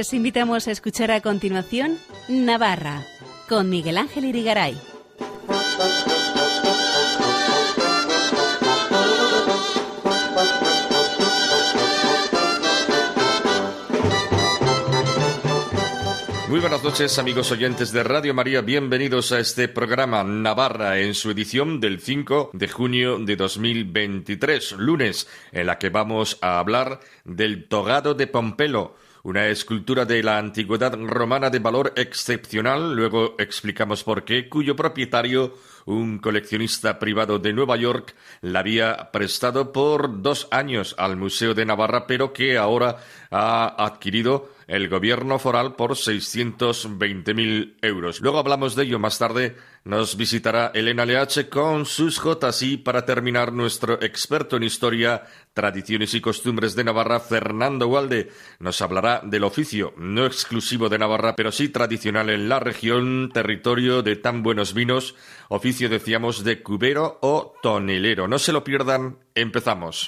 Les invitamos a escuchar a continuación Navarra con Miguel Ángel Irigaray. Muy buenas noches amigos oyentes de Radio María, bienvenidos a este programa Navarra en su edición del 5 de junio de 2023, lunes, en la que vamos a hablar del togado de Pompelo, una escultura de la antigüedad romana de valor excepcional, luego explicamos por qué, cuyo propietario, un coleccionista privado de Nueva York, la había prestado por dos años al Museo de Navarra, pero que ahora ha adquirido el gobierno foral por 620.000 euros. Luego hablamos de ello más tarde. Nos visitará Elena Leache con sus Jotas y para terminar nuestro experto en historia, tradiciones y costumbres de Navarra, Fernando Walde, nos hablará del oficio no exclusivo de Navarra, pero sí tradicional en la región, territorio de tan buenos vinos, oficio decíamos de cubero o tonelero. No se lo pierdan, empezamos.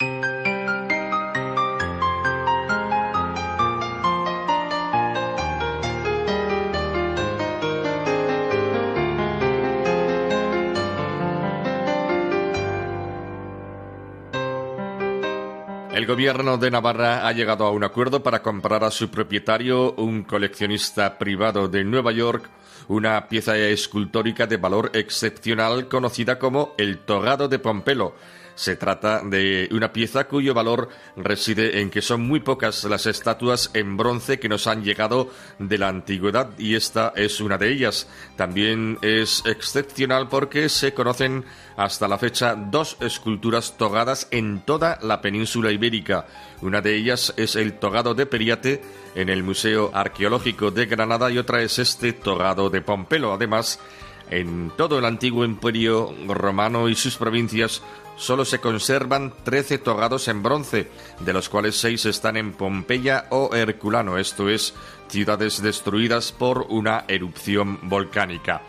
El gobierno de Navarra ha llegado a un acuerdo para comprar a su propietario, un coleccionista privado de Nueva York, una pieza escultórica de valor excepcional conocida como el Togado de Pompelo, se trata de una pieza cuyo valor reside en que son muy pocas las estatuas en bronce que nos han llegado de la antigüedad y esta es una de ellas. También es excepcional porque se conocen hasta la fecha dos esculturas togadas en toda la península ibérica. Una de ellas es el togado de Periate en el Museo Arqueológico de Granada y otra es este togado de Pompelo. Además, en todo el antiguo imperio romano y sus provincias solo se conservan 13 togados en bronce, de los cuales seis están en Pompeya o Herculano, esto es, ciudades destruidas por una erupción volcánica.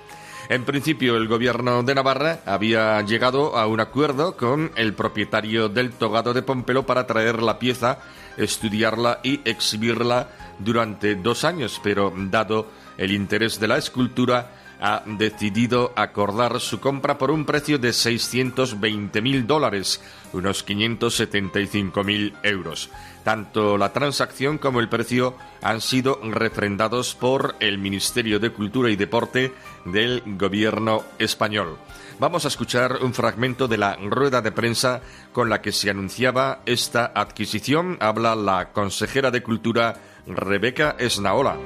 En principio, el gobierno de Navarra había llegado a un acuerdo con el propietario del togado de Pompelo para traer la pieza, estudiarla y exhibirla durante dos años, pero dado el interés de la escultura, ha decidido acordar su compra por un precio de 620 mil dólares, unos 575 mil euros. Tanto la transacción como el precio han sido refrendados por el Ministerio de Cultura y Deporte del Gobierno español. Vamos a escuchar un fragmento de la rueda de prensa con la que se anunciaba esta adquisición. Habla la consejera de Cultura Rebeca Esnaola.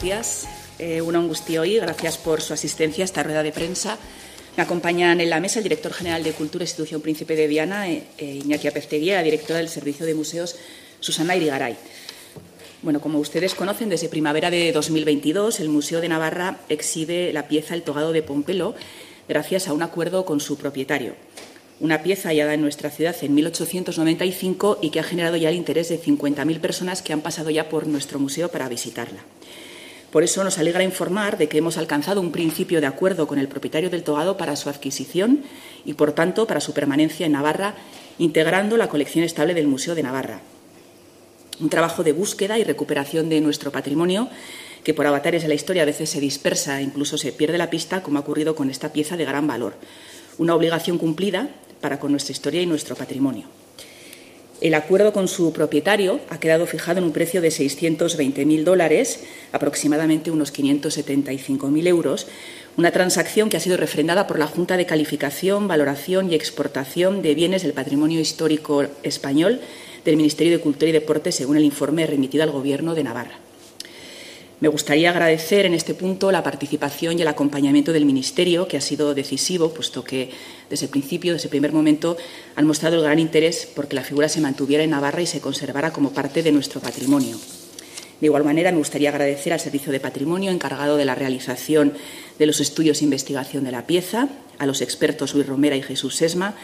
Días. Eh, una hoy. Gracias por su asistencia a esta rueda de prensa. Me acompañan en la mesa el director general de Cultura Institución Príncipe de Viana, eh, eh, Iñaki Apezteguía, la directora del Servicio de Museos, Susana Irigaray. Bueno, como ustedes conocen, desde primavera de 2022 el Museo de Navarra exhibe la pieza El Togado de Pompelo gracias a un acuerdo con su propietario. Una pieza hallada en nuestra ciudad en 1895 y que ha generado ya el interés de 50.000 personas que han pasado ya por nuestro museo para visitarla. Por eso nos alegra informar de que hemos alcanzado un principio de acuerdo con el propietario del togado para su adquisición y, por tanto, para su permanencia en Navarra, integrando la colección estable del Museo de Navarra. Un trabajo de búsqueda y recuperación de nuestro patrimonio que por avatares de la historia a veces se dispersa e incluso se pierde la pista, como ha ocurrido con esta pieza de gran valor. Una obligación cumplida para con nuestra historia y nuestro patrimonio. El acuerdo con su propietario ha quedado fijado en un precio de 620.000 dólares, aproximadamente unos 575.000 euros, una transacción que ha sido refrendada por la Junta de Calificación, Valoración y Exportación de Bienes del Patrimonio Histórico Español del Ministerio de Cultura y Deporte, según el informe remitido al Gobierno de Navarra. Me gustaría agradecer en este punto la participación y el acompañamiento del Ministerio, que ha sido decisivo, puesto que desde el principio, desde el primer momento, han mostrado el gran interés porque la figura se mantuviera en Navarra y se conservara como parte de nuestro patrimonio. De igual manera, me gustaría agradecer al Servicio de Patrimonio, encargado de la realización de los estudios e investigación de la pieza, a los expertos Luis Romera y Jesús Sesma,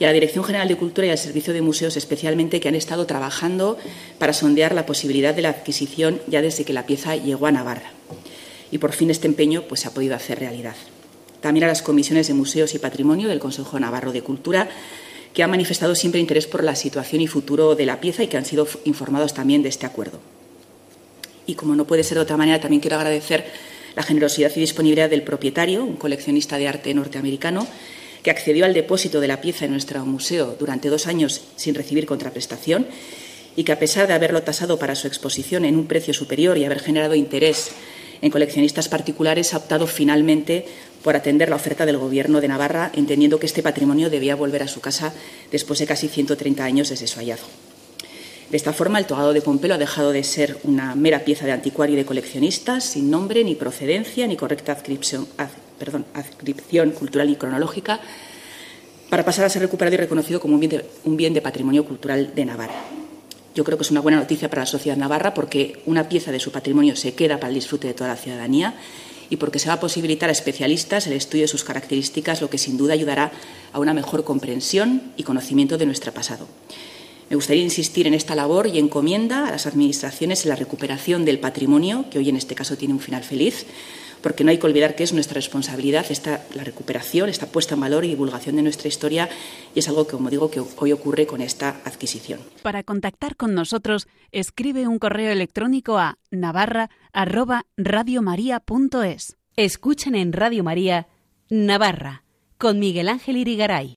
y a la Dirección General de Cultura y al Servicio de Museos especialmente, que han estado trabajando para sondear la posibilidad de la adquisición ya desde que la pieza llegó a Navarra. Y por fin este empeño pues, se ha podido hacer realidad. también a las comisiones de museos y patrimonio del Consejo Navarro de Cultura, que han manifestado siempre interés por la situación y futuro de la pieza y que han sido informados también de este acuerdo. Y como no puede ser de otra manera, también quiero agradecer la generosidad y disponibilidad del propietario, un coleccionista de arte norteamericano, que accedió al depósito de la pieza en nuestro museo durante dos años sin recibir contraprestación y que, a pesar de haberlo tasado para su exposición en un precio superior y haber generado interés en coleccionistas particulares, ha optado finalmente por atender la oferta del Gobierno de Navarra, entendiendo que este patrimonio debía volver a su casa después de casi 130 años desde su hallazgo. De esta forma, el togado de Pompelo ha dejado de ser una mera pieza de anticuario y de coleccionistas, sin nombre, ni procedencia, ni correcta adscripción, adscripción cultural y cronológica, para pasar a ser recuperado y reconocido como un bien de patrimonio cultural de Navarra. Yo creo que es una buena noticia para la sociedad navarra porque una pieza de su patrimonio se queda para el disfrute de toda la ciudadanía y porque se va a posibilitar a especialistas el estudio de sus características, lo que sin duda ayudará a una mejor comprensión y conocimiento de nuestro pasado. Me gustaría insistir en esta labor y encomienda a las Administraciones en la recuperación del patrimonio, que hoy en este caso tiene un final feliz, porque no hay que olvidar que es nuestra responsabilidad esta, la recuperación, esta puesta en valor y divulgación de nuestra historia, y es algo que, como digo, que hoy ocurre con esta adquisición. Para contactar con nosotros, escribe un correo electrónico a navarra@radiomaria.es. Escuchen en Radio María Navarra con Miguel Ángel Irigaray.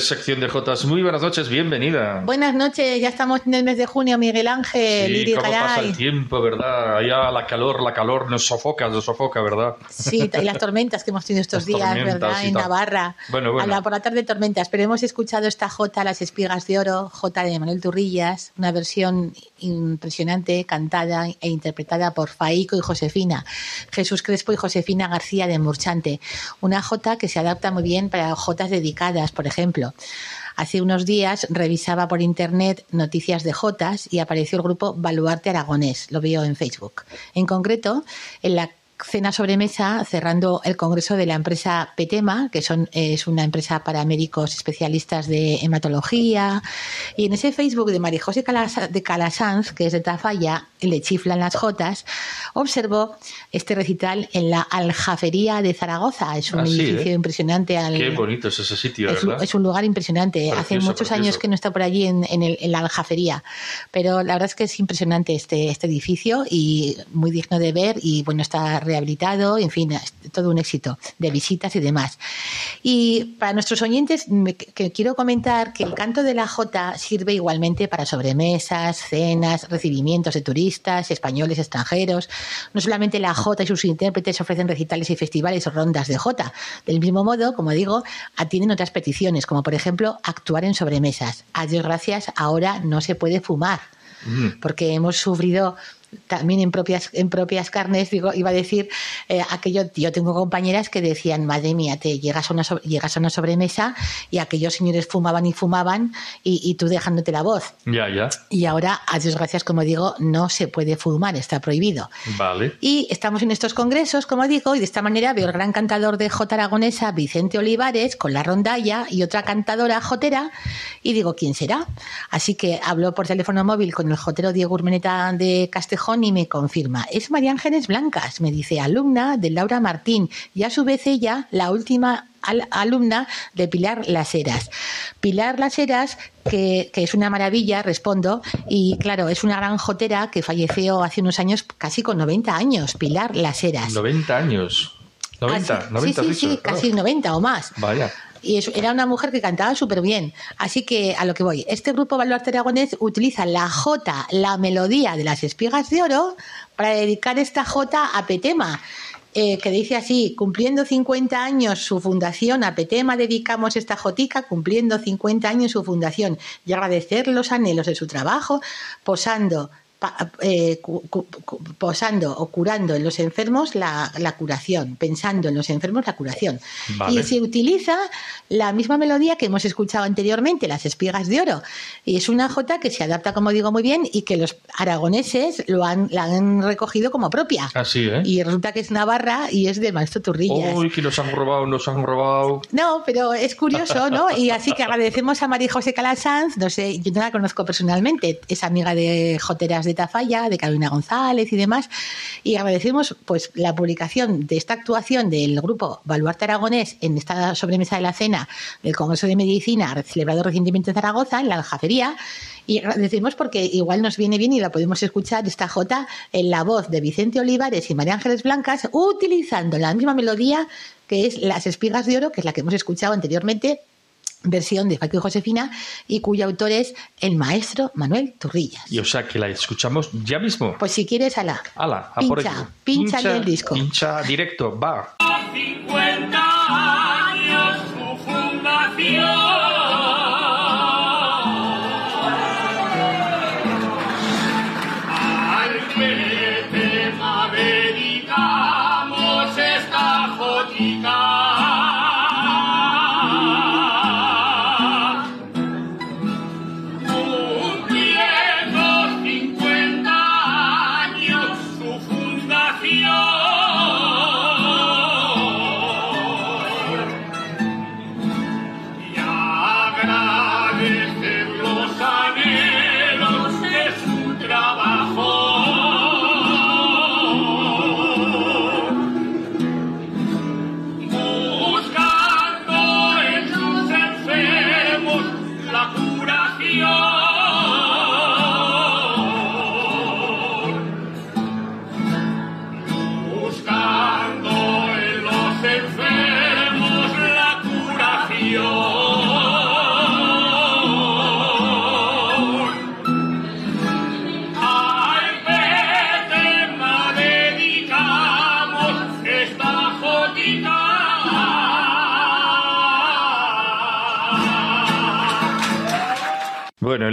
Sección de Jotas. Muy buenas noches, bienvenida. Buenas noches, ya estamos en el mes de junio, Miguel Ángel. Sí, cómo pasa el tiempo, ¿verdad? Ya la calor, la calor nos sofoca, nos sofoca, ¿verdad? Sí, y las tormentas que hemos tenido estos días, ¿verdad? En Navarra. Bueno, bueno. por la tarde tormentas, pero hemos escuchado esta Jota, Las Espigas de Oro, Jota de Manuel Turrillas, una versión impresionante, cantada e interpretada por Faico y Josefina, Jesús Crespo y Josefina García de Murchante. Una Jota que se adapta muy bien para Jotas dedicadas, por ejemplo. Hace unos días revisaba por internet noticias de Jotas y apareció el grupo Baluarte Aragonés, lo veo en Facebook. En concreto, en la cena sobremesa cerrando el congreso de la empresa Petema, que son, es una empresa para médicos especialistas de hematología. Y en ese Facebook de María José de Calasanz, que es de Tafalla, le chiflan las jotas, observó este recital en la Aljafería de Zaragoza. Es un ah, edificio ¿eh? impresionante. Qué bonito es ese sitio, es, Un, lugar impresionante. Hace muchos años que no está por allí en, en, la Aljafería, pero la verdad es que es impresionante este, este edificio y muy digno de ver y bueno, está realmente rehabilitado, en fin, todo un éxito de visitas y demás. Y para nuestros oyentes, que quiero comentar que el canto de la Jota sirve igualmente para sobremesas, cenas, recibimientos de turistas, españoles, extranjeros. No solamente la Jota y sus intérpretes ofrecen recitales y festivales o rondas de Jota. Del mismo modo, como digo, atienden otras peticiones, como por ejemplo actuar en sobremesas. A Dios gracias, ahora no se puede fumar porque hemos sufrido también en propias, en propias carnes, digo, iba a decir eh, aquello, yo tengo compañeras que decían, madre mía, te llegas a una, llegas a una sobremesa y aquellos señores fumaban y fumaban y, tú dejándote la voz. Ya, ya. Y ahora, a Dios gracias, como digo, no se puede fumar, está prohibido. Vale. Y estamos en estos congresos, como digo, y de esta manera veo el gran cantador de J aragonesa, Vicente Olivares, con la rondalla y otra cantadora jotera, y digo, ¿quién será? Así que hablo por teléfono móvil con el jotero Diego Urmeneta de Castejón y me confirma. Es María Ángeles Blancas, me dice, alumna de Laura Martín y a su vez ella, la última alumna de Pilar Las Heras. Pilar Las Heras, que, es una maravilla, respondo, y claro, es una gran jotera que falleció hace unos años, casi con 90 años, Pilar Las Heras. 90 años. 90, 90 sí, sí, sí, casi 90 o más. Vaya y era una mujer que cantaba súper bien. Así que a lo que voy, este grupo Baluarte Aragonés utiliza la jota, la melodía de las espigas de oro, para dedicar esta jota a Petema. Eh, que dice así, cumpliendo 50 años su fundación, a Petema dedicamos esta jotica, cumpliendo 50 años su fundación, y agradecer los anhelos de su trabajo, posando eh, posando o curando en los enfermos la, curación, pensando en los enfermos la curación. Y se utiliza la misma melodía que hemos escuchado anteriormente, las espigas de oro. Y es una jota que se adapta, como digo, muy bien y que los aragoneses lo han, la han recogido como propia. Así, ¿eh? Y resulta que es Navarra y es de Maestro Turrillas. Uy, que nos han robado, nos han robado. No, pero es curioso, ¿no? Y así que agradecemos a María José Calasanz, no sé, yo no la conozco personalmente, es amiga de Joteras de Tafalla, de Carolina González y demás. Y agradecemos pues la publicación de esta actuación del grupo Baluarte Aragonés en esta sobremesa de la cena del Congreso de Medicina celebrado recientemente en Zaragoza, en la aljafería. Y agradecemos porque igual nos viene bien y la podemos escuchar esta Jota en la voz de Vicente Olivares y María Ángeles Blancas, utilizando la misma melodía que es Las Espigas de Oro, que es la que hemos escuchado anteriormente versión de Facu y Josefina y cuyo autor es el maestro Manuel Turrillas. Y o sea que la escuchamos ya mismo. Pues si quieres, ala. Ala, a por ello. Pincha, el disco. Pincha directo, va. 50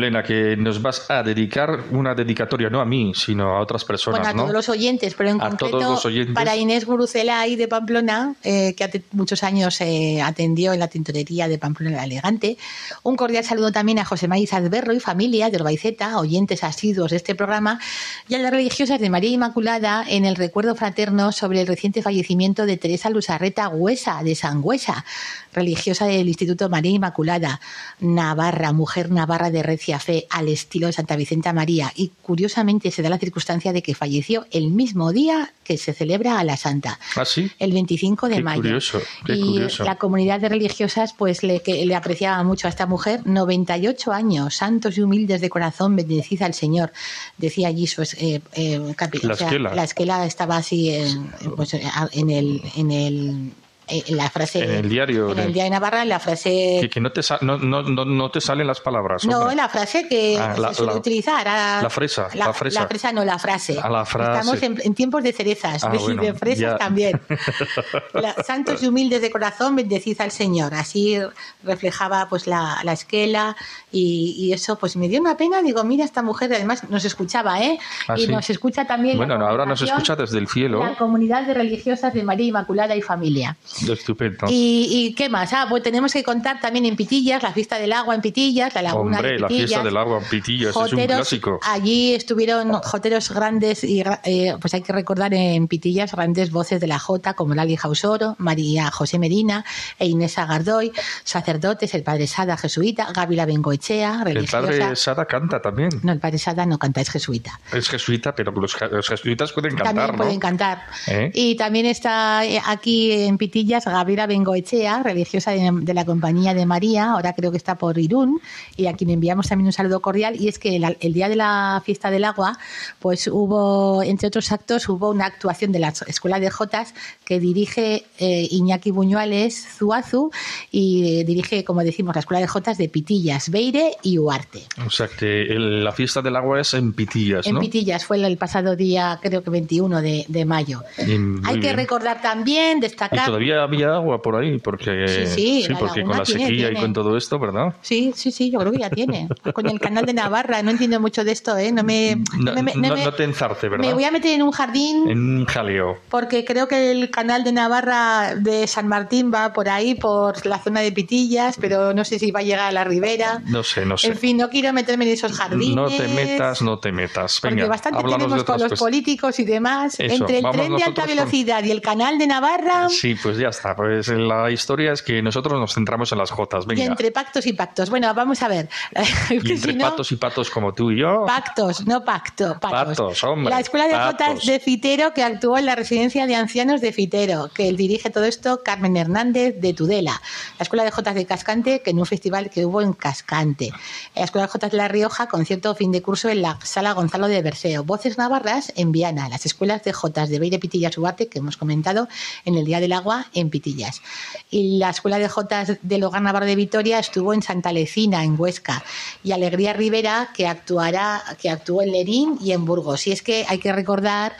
Elena, que nos vas a dedicar una dedicatoria no a mí, sino a otras personas. Bueno, a todos los oyentes, pero en concreto para Inés y de Pamplona, eh, que hace muchos años eh, atendió en la tintorería de Pamplona la Elegante. Un cordial saludo también a José Maíz Adberro y familia de Orbaiceta, oyentes asiduos de este programa, y a las religiosas de María Inmaculada en el recuerdo fraterno sobre el reciente fallecimiento de Teresa Luzarreta Huesa, de Sangüesa, religiosa del Instituto María Inmaculada, Navarra, mujer navarra de recia fe al estilo de Santa Vicenta María y curiosamente se da la circunstancia de que falleció el mismo día que se celebra a la Santa. ¿Ah, sí? El 25 de mayo. Curioso, qué y curioso. la comunidad de religiosas pues le, que le apreciaba mucho a esta mujer, 98 años, santos y humildes de corazón, bendecid al Señor. Decía allí su eh, eh, La o sea, esquela. la esquela estaba así en, pues, en el en el en la frase En el diario en el diario de Navarra en la frase Que, que no, te no, no, no, no te salen las palabras. no, hombre. la frase que Ah, se la- suele la- utilizar. a- la fresa, la fresa. no, la frase. Ah, la frase. Estamos en, en tiempos de cerezas Ah, y bueno, de fresas ya. también. La- santos y humildes de corazón, bendecid al Señor. Así reflejaba pues la, la esquela y, y eso pues me dio una pena. Digo, mira, esta mujer además nos escuchaba, ¿eh? Ah, y sí. nos escucha también. Bueno, ahora nos escucha desde el cielo. La comunidad de religiosas de María Inmaculada y Familia. Estupendo. ¿Y, y qué más? Ah, pues tenemos que contar también en Pitillas, la fiesta del agua en Pitillas, la laguna Hombre, de la Pitillas. fiesta del agua en Pitillas es un clásico. Allí estuvieron joteros grandes y eh, pues hay que recordar en Pitillas grandes voces de la Jota como Lali Jausoro, María José Medina e Inés Agardoy, sacerdotes, el padre Sada jesuita, Gávila Bengoechea, El padre Sada canta también. No, el padre Sada no canta, es jesuita. Es jesuita, pero los, je- los jesuitas pueden cantar, también ¿no? pueden cantar. ¿Eh? Y también está eh, aquí en Pitillas Gabriela Bengoechea, religiosa de, de la Compañía de María, ahora creo que está por Irún, y a quien enviamos también un saludo cordial. Y es que el, el día de la fiesta del agua, pues hubo, entre otros actos, hubo una actuación de la Escuela de Jotas que dirige eh, Iñaki Buñuales Zuazu y eh, dirige, como decimos, la Escuela de Jotas de Pitillas, Beire y Uarte. O sea que el- la fiesta del agua es en Pitillas, En ¿no? Pitillas fue el pasado día, creo que 21 de, de mayo. Y Hay que recordar también, Y destacar. todavía había agua por ahí, porque, Sí, sí, la porque con la sequía tiene. y con todo esto, ¿verdad? Sí, sí, sí, yo creo que ya tiene. Con el canal de Navarra, no entiendo mucho de esto, ¿eh? No me. No, me- me- no- me- no te enzarte, ¿verdad? Me voy a meter en un jardín En un jaleo. porque creo que el canal de Navarra de San Martín va por ahí, por la zona de Pitillas, pero no sé si va a llegar a la ribera. No sé, no sé. En fin, no quiero meterme en esos jardines. No te metas, no te metas. Porque bastante tenemos con los políticos y demás. Eso, Entre el tren de alta con- velocidad y el canal de Navarra. Sí, pues ya está. Pues la historia es que nosotros nos centramos en las jotas. Y entre pactos y pactos. Bueno, vamos a ver. Y entre si no- patos y patos como tú y yo. Pactos, no pacto. Patos. Patos, hombre, La Escuela de patos. Jotas de Fitero, que actuó en la residencia de ancianos de Fitero, que dirige todo esto Carmen Hernández de Tudela. La Escuela de Jotas de Cascante, que en un festival que hubo en Cascante. La Escuela de Jotas de La Rioja, concierto fin de curso en la Sala Gonzalo de Berceo. Voces Navarras en Viana. Las Escuelas de Jotas de Beire Pitillas Ubate, que hemos comentado en el Día del Agua en Pitillas. Y la Escuela de Jotas del Hogar Navarro de Vitoria estuvo en Santa Lecina, en Huesca. Y Alegría Rivera, que actuará, que actuó en Lerín y en Burgos. Y es que hay que recordar,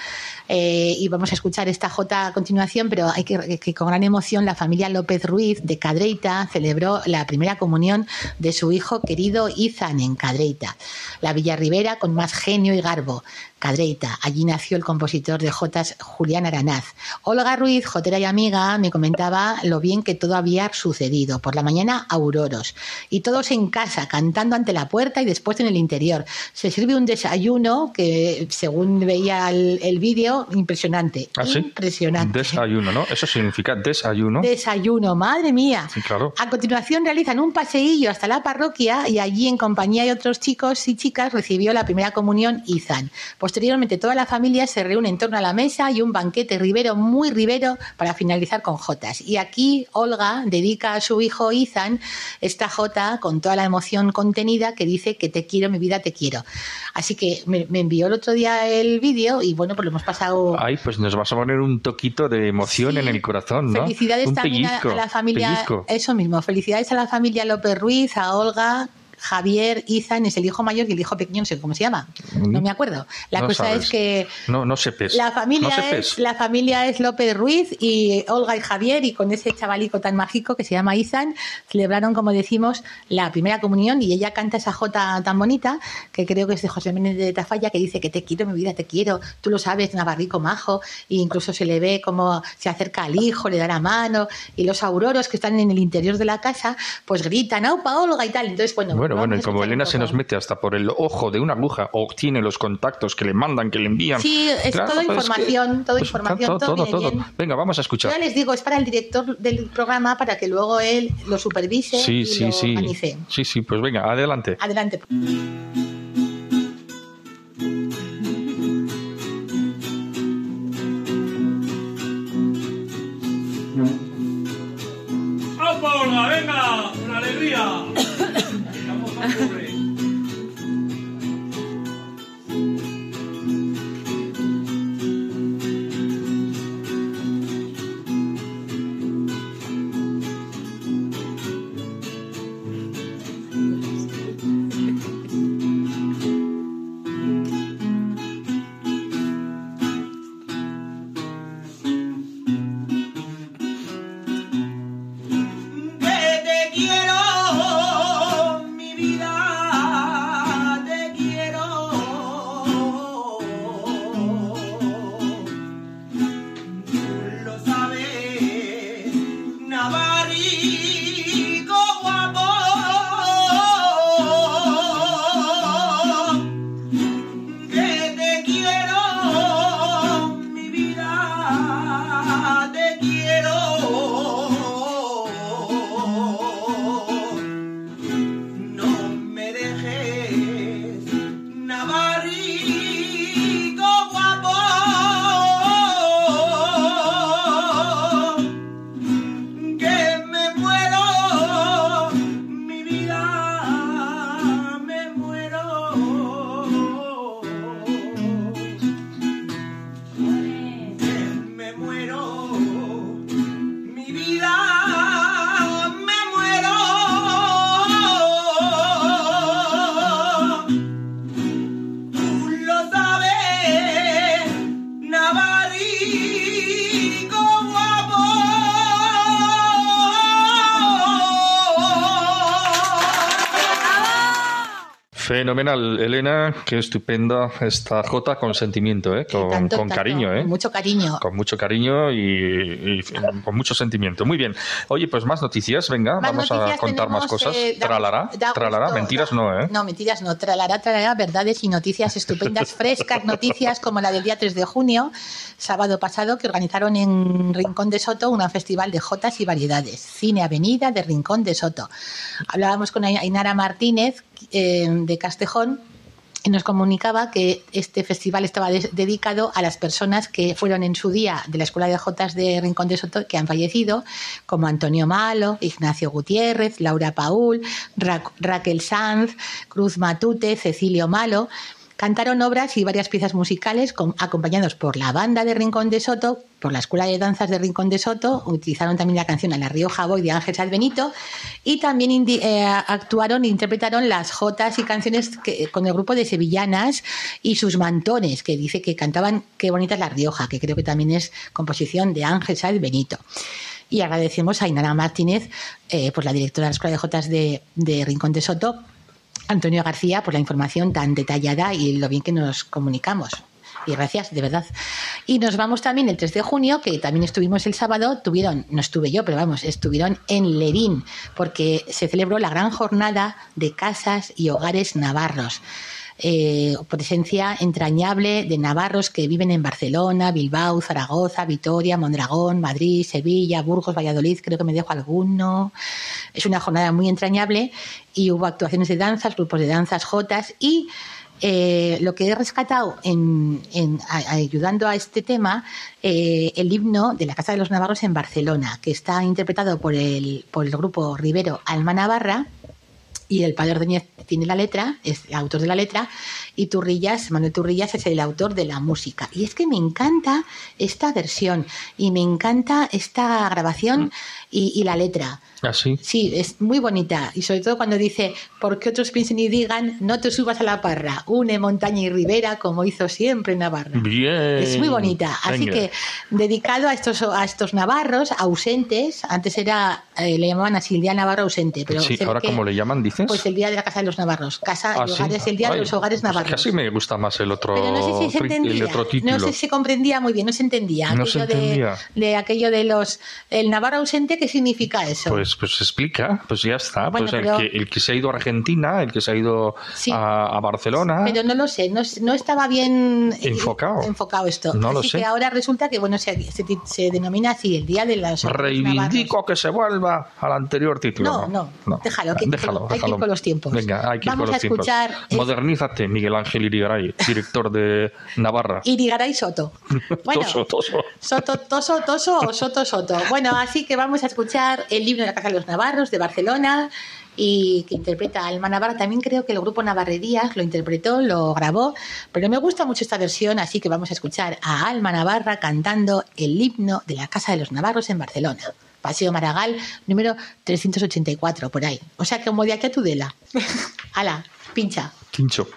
eh, y vamos a escuchar esta jota a continuación, pero hay que, con gran emoción la familia López Ruiz de Cadreita celebró la primera comunión de su hijo querido Izan en Cadreita. La Villa Rivera con más genio y garbo. Cadreita. Allí nació el compositor de Jotas Julián Aranaz. Olga Ruiz, jotera y amiga, me comentaba lo bien que todo había sucedido. Por la mañana, auroros. Y todos en casa, cantando ante la puerta y después en el interior. Se sirve un desayuno que, según veía el, el vídeo, impresionante. ¿Ah, sí? Impresionante. Desayuno, ¿no? Eso significa desayuno. Desayuno, madre mía. Sí, claro. A continuación realizan un paseillo hasta la parroquia y allí en compañía de otros chicos y chicas recibió la primera comunión Izan. Posteriormente toda la familia se reúne en torno a la mesa y un banquete ribero muy ribero para finalizar con jotas. Y aquí Olga dedica a su hijo Izan esta jota con toda la emoción contenida que dice que te quiero, mi vida te quiero. Así que me, me envió el otro día el vídeo y bueno, pues lo hemos pasado Ay, pues nos vas a poner un toquito de emoción Sí. en el corazón, ¿no? Felicidades un también pellizco, a, la familia. pellizco. Eso mismo, felicidades a la familia López Ruiz, a Olga. Javier, Izan es el hijo mayor y el hijo pequeño, no sé cómo se llama, no me acuerdo. La. No cosa sabes. es que No, no sepes. la familia, no sepes. es, la familia es López Ruiz y Olga y Javier y con ese chavalico tan mágico que se llama Izan celebraron, como decimos, la primera comunión y ella canta esa jota tan bonita que creo que es de José Méndez de Tafalla que dice que te quiero, mi vida, te quiero, tú lo sabes, navarrico majo e incluso se le ve como se acerca al hijo, le da la mano y los auroros que están en el interior de la casa pues gritan, aupa Olga y tal. Entonces, bueno, Bueno, Bueno, bueno, y como Elena se nos mete hasta por el ojo de una aguja o tiene los contactos que le mandan, que le envían. Sí, es toda pues información, toda pues, información, todo, todo, Venga, vamos a escuchar. Ya les digo, es para el director del programa para que luego él lo supervise sí, y sí, lo sí. Sí, sí, pues venga, adelante. Adelante. Fenomenal, Elena, qué estupenda esta Jota con sentimiento, ¿eh? con, cariño. ¿eh? Con mucho cariño. Con mucho cariño y, con mucho sentimiento. Muy bien. Oye, pues más noticias, venga, vamos a contar más cosas. Eh, tralará, tralará, mentiras no, ¿eh? No, mentiras no, tralará, tralará, verdades y noticias estupendas, frescas noticias como la del día 3 de junio, sábado pasado, que organizaron en Rincón de Soto un festival de Jotas y variedades. Cine Avenida de Rincón de Soto. Hablábamos con Ainara Martínez, eh, de Castejón y nos comunicaba que este festival estaba dedicado a las personas que fueron en su día de la Escuela de Jotas de Rincón de Soto que han fallecido, como Antonio Malo, Ignacio Gutiérrez, Laura Paul, Raquel Sanz, Cruz Matute, Cecilio Malo. Cantaron obras y varias piezas musicales acompañados por la banda de Rincón de Soto, por la Escuela de Danzas de Rincón de Soto, utilizaron también la canción A la Rioja Boy de Ángel Salbenito y también eh, actuaron e interpretaron las jotas y canciones con el grupo de sevillanas y sus mantones, que dice que cantaban Qué bonita es la Rioja, que creo que también es composición de Ángel Salbenito y agradecemos a Inara Martínez, eh, pues la directora de la Escuela de Jotas de, de Rincón de Soto, Antonio García por la información tan detallada y lo bien que nos comunicamos. Y gracias, de verdad. Y nos vamos también el 3 de junio, que también estuvimos el sábado, tuvieron, no estuve yo, pero vamos, estuvieron en Lerín, porque se celebró la gran jornada de casas y hogares navarros eh, presencia entrañable de navarros que viven en Barcelona, Bilbao, Zaragoza, Vitoria, Mondragón, Madrid, Sevilla, Burgos, Valladolid, creo que me dejo alguno. Es una jornada muy entrañable y hubo actuaciones de danzas, grupos de danzas, jotas y eh, lo que he rescatado en, ayudando a este tema, eh, el himno de la Casa de los Navarros en Barcelona, que está interpretado por el, por el grupo Rivero Alma Navarra, y el padre Ordóñez tiene la letra, es el autor de la letra, y Turrillas, Manuel Turrillas es el autor de la música. Y es que me encanta esta versión y me encanta esta grabación y, la letra. ¿Ah, sí? Sí, es muy bonita. Y sobre todo cuando dice, porque otros piensen y digan, no te subas a la parra, une montaña y ribera como hizo siempre Navarra. Bien. Es muy bonita. Así que dedicado a estos, a estos navarros ausentes, antes era eh, le llamaban así, el Día Navarro ausente. Pero sí, ahora como le llaman, dices. Pues el Día de la Casa de los Navarros. Casa ah, hogares, el Día de los Hogares Navarros. Casi me gusta más el otro, no sé si se entendía, No sé si se comprendía muy bien, no se entendía. No se entendía. De, aquello de los. El Navarro ausente, ¿qué significa eso? Pues, pues explica, pues ya está. pues el, que, el, que, se ha ido a Argentina, el que se ha ido a, Barcelona. Pero no lo sé, no, no estaba bien eh, enfocado, enfocado esto. No así que ahora resulta que bueno se, se, denomina así el Día de las. Reivindico que se vuelva al anterior título. No, no, déjalo, que déjalo, hay que ir con los tiempos. Venga, hay que ir con los tiempos. Modernízate, Miguel Ángel Irigaray, director de Navarra. Irigaray Soto. Bueno, toso, toso. Soto, toso, toso o Soto, Soto. Bueno, así que vamos a escuchar el libro de la Casa de los Navarros de Barcelona y que interpreta Alma Navarra. También creo que el grupo Navarrerías lo interpretó, lo grabó, pero me gusta mucho esta versión, así que vamos a escuchar a Alma Navarra cantando el himno de la Casa de los Navarros en Barcelona. Paseo Maragall, número 384, por ahí. O sea, como de aquí a Tudela. Ala, pincha. Pincho.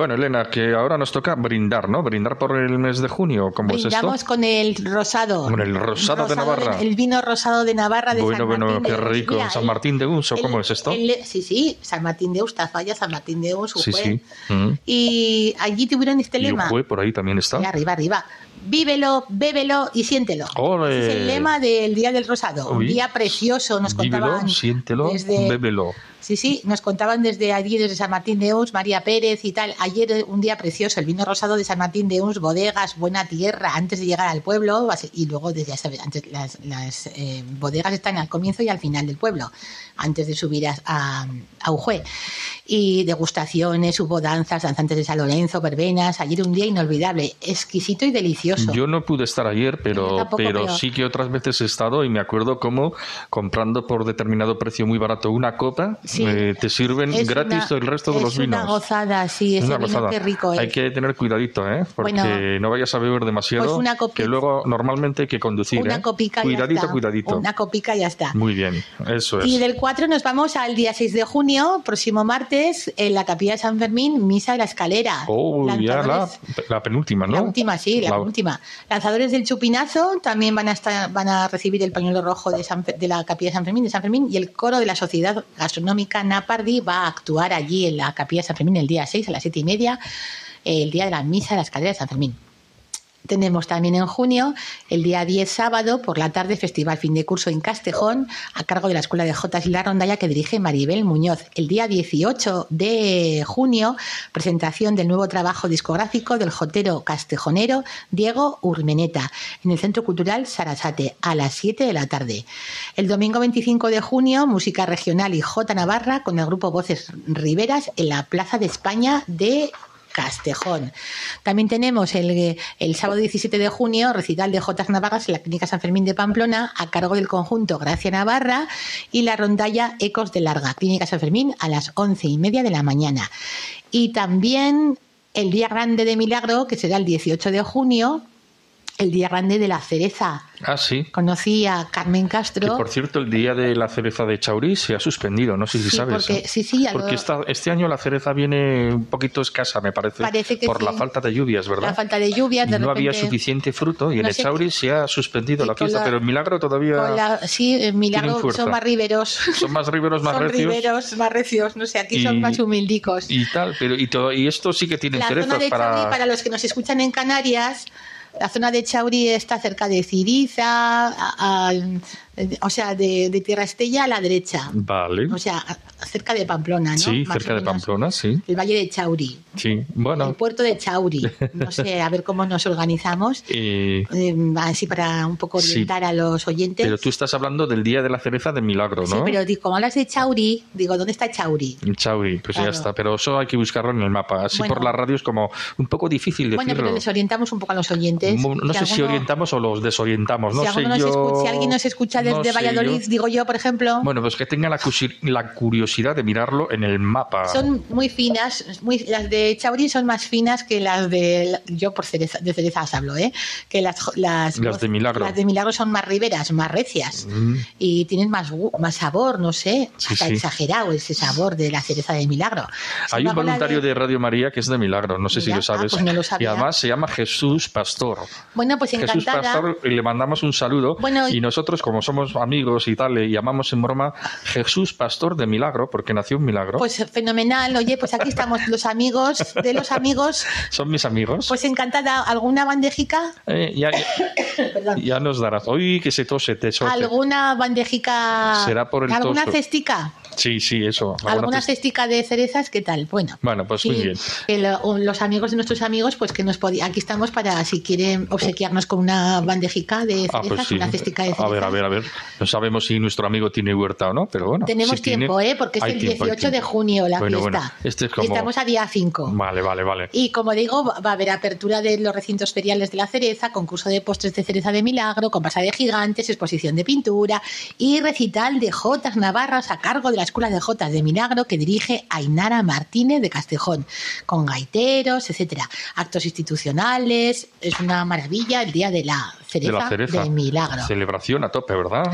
Bueno, Elena, que ahora nos toca brindar, ¿no? Brindar por el mes de junio, ¿cómo es esto? Brindamos con el rosado. Con el rosado, de Navarra. el vino rosado de Navarra de bueno, San Martín Bueno, qué rico. San Martín de Unso, ¿cómo es esto? sí, sí, San Martín de Ustafalla, San Martín de Unso. Sí, sí. Mm. Y allí tuvieron este lema. Y por ahí también está. arriba, arriba vívelo, bébelo y siéntelo. es el lema del Día del Rosado. Un día precioso, nos contaban. Vívelo, siéntelo, bébelo. Sí, sí, nos contaban desde allí, desde San Martín de Uns, María Pérez y tal. Ayer eh, un día precioso, el vino rosado de San Martín de Uns, bodegas, buena tierra, antes de llegar al pueblo, y luego desde antes las, eh, bodegas están al comienzo y al final del pueblo, antes de subir a, a, Y degustaciones, hubo danzas, danzantes de San Lorenzo, verbenas, ayer un día inolvidable, exquisito y delicioso. Yo no pude estar ayer, pero, pero sí que otras veces he estado y me acuerdo cómo comprando por determinado precio muy barato una copa, eh, te sirven gratis todo el resto de los vinos. Es una gozada, sí, es una gozada. rico Hay que tener cuidadito, ¿eh? porque no vayas a beber demasiado, pues que luego normalmente hay que conducir. Una ¿eh? copica cuidadito, cuidadito. Una copica ya está. Muy bien, eso es. Y del 4 nos vamos al día 6 de junio, próximo martes, en la capilla de San Fermín, misa de la escalera. Oh, ya la, penúltima, ¿no? La última, sí, la, última. Lanzadores del chupinazo también van a estar, van a recibir el pañuelo rojo de, de la capilla de San Fermín, de San Fermín y el coro de la Sociedad Gastronómica Napardi va a actuar allí en la Capilla de San Fermín el día 6 a las 7 y media, el día de la misa de la escalera de San Fermín. Tenemos también en junio, el día 10 sábado, por la tarde, Festival Fin de Curso en Castejón, a cargo de la Escuela de Jotas y la Rondalla que dirige Maribel Muñoz. El día 18 de junio, presentación del nuevo trabajo discográfico del jotero castejonero Diego Urmeneta en el Centro Cultural Sarasate a las 7 de la tarde. El domingo 25 de junio, música regional y Jota Navarra con el grupo Voces Riveras en la Plaza de España de Castejón. También tenemos el, el, sábado 17 de junio recital de Jotas Navarras en la Clínica San Fermín de Pamplona a cargo del conjunto Gracia Navarra y la rondalla Ecos de Larga, Clínica San Fermín a las once y media de la mañana. Y también el Día Grande de Milagro, que será el 18 de junio, el Día Grande de la Cereza Ah, sí. Conocí a Carmen Castro. Que, por cierto, el día de la cereza de Chaurí se ha suspendido, no sé si sabes. Porque, sí, sí, porque este año la cereza viene un poquito escasa, me parece. por la falta de lluvias, ¿verdad? La falta de lluvias. De no había suficiente fruto y en el Chaurí se ha suspendido la fiesta, pero el milagro todavía. sí, el milagro son más riberos. Son más riberos, más son recios. riberos, más recios, no sé, aquí son más humildicos. Y tal, pero y, todo, y esto sí que tiene cerezas para. para los que nos escuchan en Canarias la zona de Chauri está cerca de Ciriza, o sea, de, Tierra Estella a la derecha. Vale. O sea, cerca de Pamplona, ¿no? Sí, cerca de Pamplona, sí. El Valle de Chauri. Sí, bueno. El puerto de Chauri. No sé, a ver cómo nos organizamos. Eh, así para un poco orientar a los oyentes. Pero tú estás hablando del Día de la Cereza de Milagro, ¿no? Sí, pero como hablas de Chauri, digo, ¿dónde está Chauri? Chauri, pues ya está. Pero eso hay que buscarlo en el mapa. Así por la radio es como un poco difícil decirlo. Bueno, pero les orientamos un poco a los oyentes. No sé si orientamos o los desorientamos. No si, sé si alguien nos escucha desde Valladolid, digo yo, por ejemplo. Bueno, pues que tenga la, la curiosidad de mirarlo en el mapa. Son muy finas, muy, las de Chauri son más finas que las de, yo por cereza, de cerezas hablo, ¿eh? que las, las, las de Milagro. Las de Milagro son más riberas, más recias mm. y tienen más, más sabor, no sé, hasta exagerado ese sabor de la cereza de Milagro. Hay un voluntario de... Radio María que es de Milagro, no sé si lo sabes. Ah, pues y además se llama Jesús Pastor. Bueno, pues encantada. Jesús Pastor, y le mandamos un saludo y nosotros como somos amigos y tal, le llamamos en broma Jesús Pastor de Milagro, porque nació un milagro. Pues fenomenal. Oye, pues aquí estamos los amigos de los amigos. Son mis amigos. Pues encantada. ¿Alguna bandejica? Eh, ya, ya, nos darás. Uy, que se tose, te ¿Alguna bandejica? Será por el ¿Alguna cestica? Sí, sí, eso. ¿Alguna cestica de cerezas? ¿Qué tal? Bueno. Bueno, pues muy bien. los amigos de nuestros amigos, pues que nos podían. Aquí estamos para, si quieren obsequiarnos con una bandejica de cerezas, ah, pues una cestica de cerezas. A ver, a ver, a ver. No sabemos si nuestro amigo tiene huerta o no, pero bueno. Tenemos tiempo, ¿eh? Porque es el 18 de junio la fiesta. Este y estamos a día 5. Vale, vale, vale. Y como digo, va a haber apertura de los recintos feriales de la cereza, concurso de postres de cereza de milagro, con de gigantes, exposición de pintura y recital de Jotas Navarras a cargo de la Escuela de Jotas de Milagro que dirige Ainara Martínez de Castejón, con gaiteros, etcétera. Actos institucionales, es una maravilla el día de la cereza de, milagro. Celebración a tope, ¿verdad?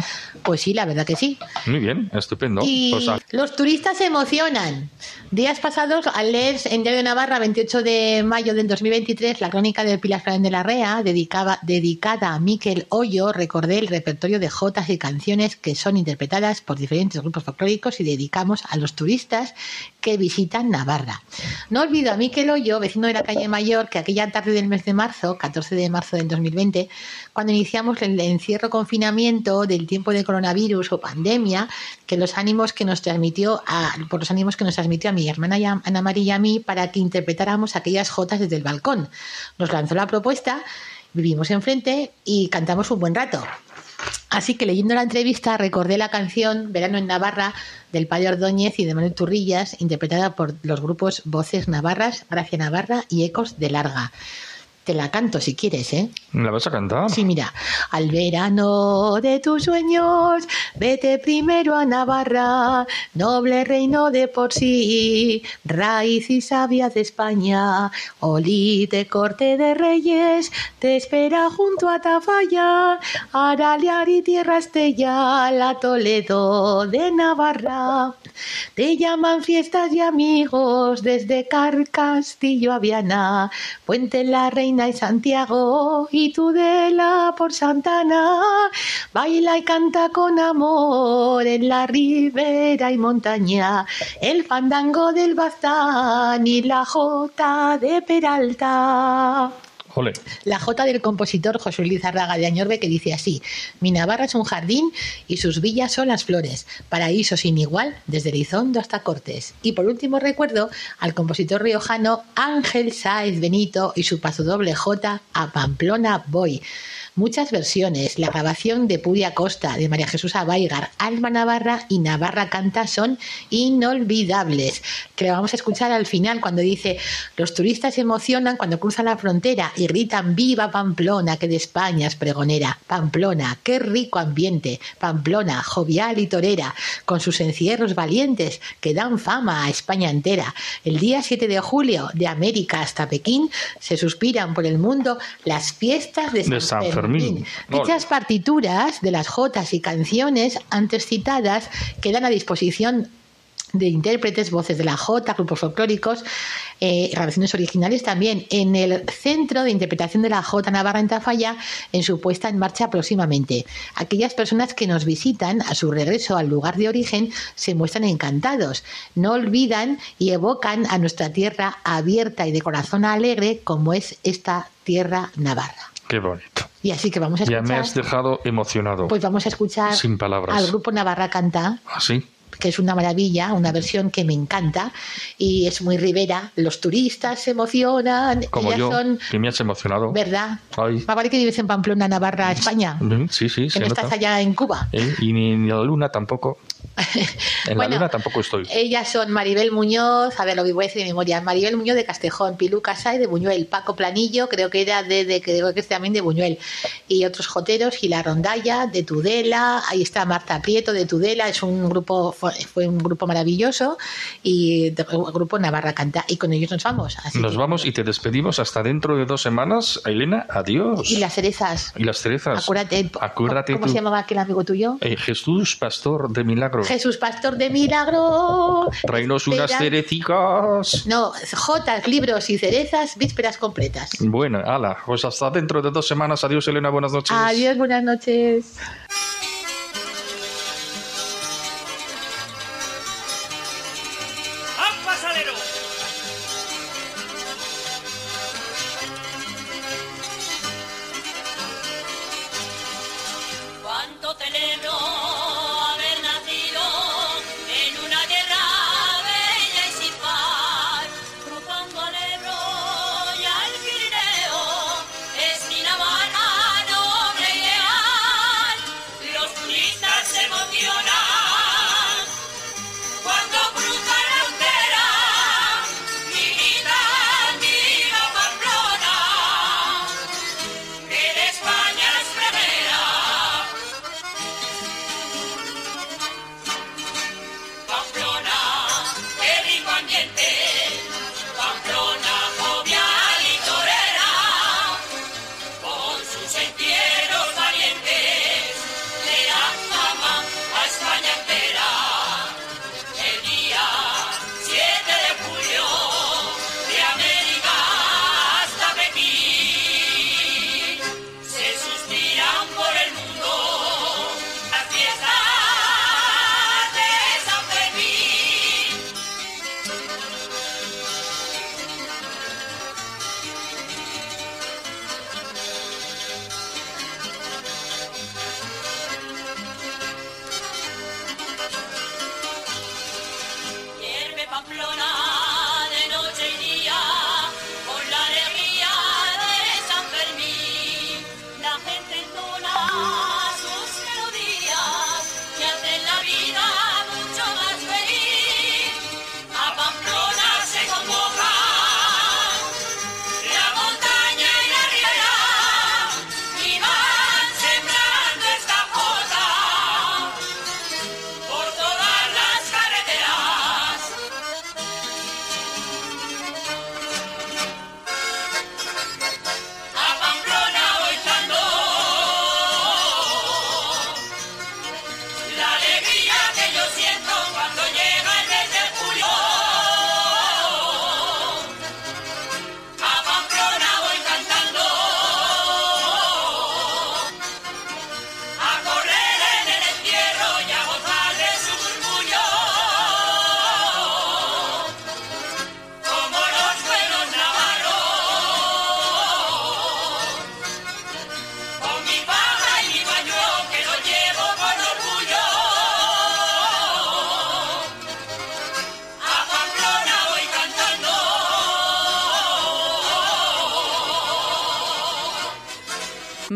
Pues sí, la verdad que sí. Muy bien, estupendo. Y pues los turistas se emocionan. Días pasados, al leer en Diario de Navarra, 28 de mayo del 2023, la crónica del Pilar de la Rea, dedicada, dedicada a Miquel Hoyo, recordé el repertorio de jotas y canciones que son interpretadas por diferentes grupos folclóricos y dedicamos a los turistas que visitan Navarra. No olvido a Miquel Hoyo, vecino de la calle Mayor, que aquella tarde del mes de marzo, 14 de marzo del 2020, cuando iniciamos el encierro confinamiento del tiempo de coronavirus o pandemia, que los ánimos que nos transmitió a, por los ánimos que nos transmitió a mi hermana Ana María y a mí para que interpretáramos aquellas jotas desde el balcón. Nos lanzó la propuesta, vivimos enfrente y cantamos un buen rato. Así que leyendo la entrevista recordé la canción Verano en Navarra del Padre Ordóñez y de Manuel Turrillas, interpretada por los grupos Voces Navarras, Gracia Navarra y Ecos de Larga. Te la canto si quieres, ¿eh? ¿Me la vas a cantar? Sí, mira. Al verano de tus sueños, vete primero a Navarra, noble reino de por sí, raíz y sabia de España, olite corte de reyes, te espera junto a Tafalla, Aralear y Tierra Estella, la Toledo de Navarra. Te llaman fiestas y amigos desde Car Castillo a Viana, Puente la Reina y Santiago y Tudela por Santana. Baila y canta con amor en la ribera y montaña, el fandango del Bazán y la jota de Peralta. La Jota del compositor José Luis Arraga de Añorbe que dice así: Mi Navarra es un jardín y sus villas son las flores, paraíso sin igual desde Elizondo hasta Cortés. Y por último recuerdo al compositor riojano Ángel Sáez Benito y su paso doble J a Pamplona Boy muchas versiones. La grabación de Pudia Costa, de María Jesús Abaigar, Alma Navarra y Navarra Canta son inolvidables. Que vamos a escuchar al final cuando dice: Los turistas se emocionan cuando cruzan la frontera y gritan: ¡Viva Pamplona, que de España es pregonera! Pamplona, qué rico ambiente. Pamplona, jovial y torera, con sus encierros valientes que dan fama a España entera. El día 7 de julio, de América hasta Pekín, se suspiran por el mundo las fiestas de San, Dichas partituras de las jotas y canciones antes citadas quedan a disposición de intérpretes, voces de la Jota, grupos folclóricos, eh, grabaciones originales también en el Centro de Interpretación de la Jota Navarra en Tafalla en su puesta en marcha próximamente. Aquellas personas que nos visitan a su regreso al lugar de origen se muestran encantados, no olvidan y evocan a nuestra tierra abierta y de corazón alegre como es esta tierra navarra. Qué bonito. Y así que vamos a escuchar. Ya me has dejado emocionado. Pues vamos a escuchar. Sin palabras. Al grupo Navarra Canta. ¿Ah, sí? Que es una maravilla, una versión que me encanta y es muy ribera. Los turistas se emocionan. Como yo, que me has emocionado. ¿Verdad? Ay. vale que vives en Pamplona, Navarra, España. Sí, sí, Que no estás allá en Cuba. ¿Eh? Y ni en la luna tampoco. En la luna tampoco estoy. Ellas son Maribel Muñoz, a ver, lo voy a decir de memoria. Maribel Muñoz de Castejón, Pilú Casay de Buñuel, Paco Planillo, creo que era de, creo que es también de Buñuel. Y otros joteros, Gila Rondalla, de Tudela, ahí está Marta Prieto de Tudela, es un grupo fue un grupo maravilloso y el grupo Navarra Canta. Y con ellos nos vamos. nos vamos y te despedimos hasta dentro de dos semanas. Elena, adiós. Y las cerezas. Y las cerezas. Acuérdate. Acuérdate ¿Cómo se llamaba aquel amigo tuyo? Eh, Jesús, pastor de milagro. Jesús, pastor de milagro. Trainos unas cerecicas. No, jotas, libros y cerezas, vísperas completas. Bueno, ala, pues hasta dentro de dos semanas. Adiós, Elena, buenas noches. Adiós, buenas noches.